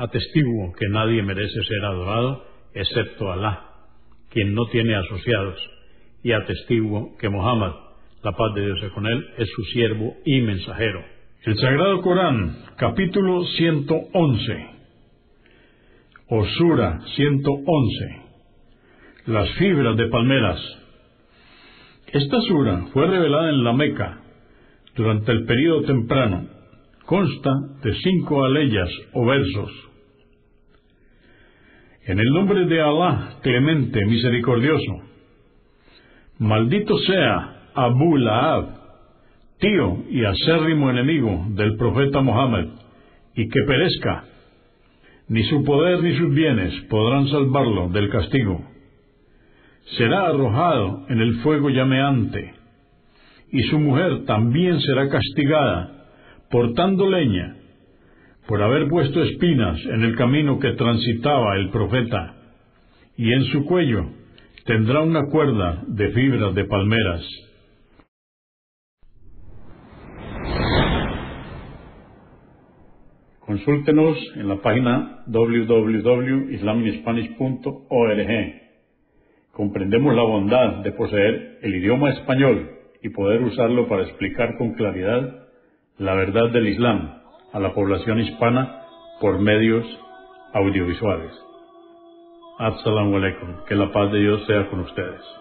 Atestiguo que nadie merece ser adorado excepto Alá, quien no tiene asociados, y atestiguo que Muhammad, la paz de Dios es con él, es su siervo y mensajero. El Sagrado Corán, capítulo 111, Osura 111, las fibras de palmeras. Esta sura fue revelada en la Meca durante el período temprano. Consta de cinco aleyas o versos en el nombre de Alá, clemente, misericordioso. Maldito sea Abu Lahab, tío y acérrimo enemigo del profeta Mohammed, y que perezca. Ni su poder ni sus bienes podrán salvarlo del castigo. Será arrojado en el fuego llameante, y su mujer también será castigada, portando leña por haber puesto espinas en el camino que transitaba el profeta, y en su cuello tendrá una cuerda de fibras de palmeras. Consúltenos en la página www.islaminspanish.org. Comprendemos la bondad de poseer el idioma español y poder usarlo para explicar con claridad la verdad del Islam a la población hispana por medios audiovisuales. Alaikum. Que la paz de Dios sea con ustedes.